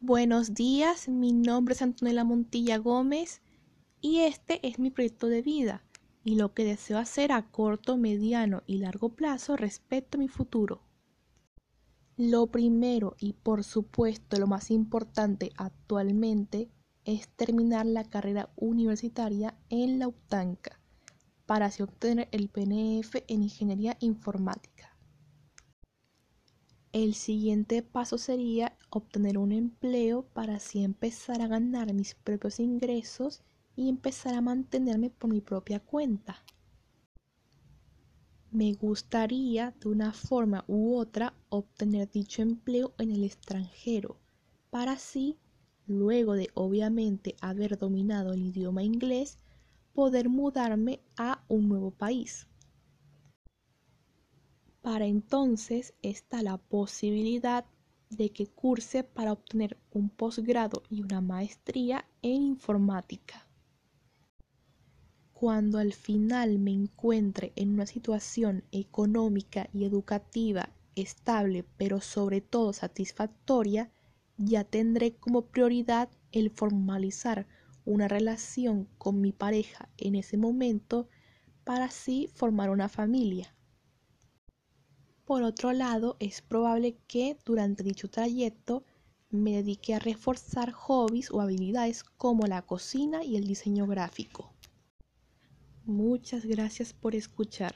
Buenos días, mi nombre es Antonella Montilla Gómez y este es mi proyecto de vida y lo que deseo hacer a corto, mediano y largo plazo respecto a mi futuro. Lo primero y por supuesto lo más importante actualmente es terminar la carrera universitaria en la UTANCA para así obtener el PNF en Ingeniería Informática. El siguiente paso sería obtener un empleo para así empezar a ganar mis propios ingresos y empezar a mantenerme por mi propia cuenta. Me gustaría de una forma u otra obtener dicho empleo en el extranjero, para así, luego de obviamente haber dominado el idioma inglés, poder mudarme a un nuevo país. Para entonces está la posibilidad de que curse para obtener un posgrado y una maestría en informática. Cuando al final me encuentre en una situación económica y educativa estable, pero sobre todo satisfactoria, ya tendré como prioridad el formalizar una relación con mi pareja en ese momento para así formar una familia. Por otro lado, es probable que durante dicho trayecto me dedique a reforzar hobbies o habilidades como la cocina y el diseño gráfico. Muchas gracias por escuchar.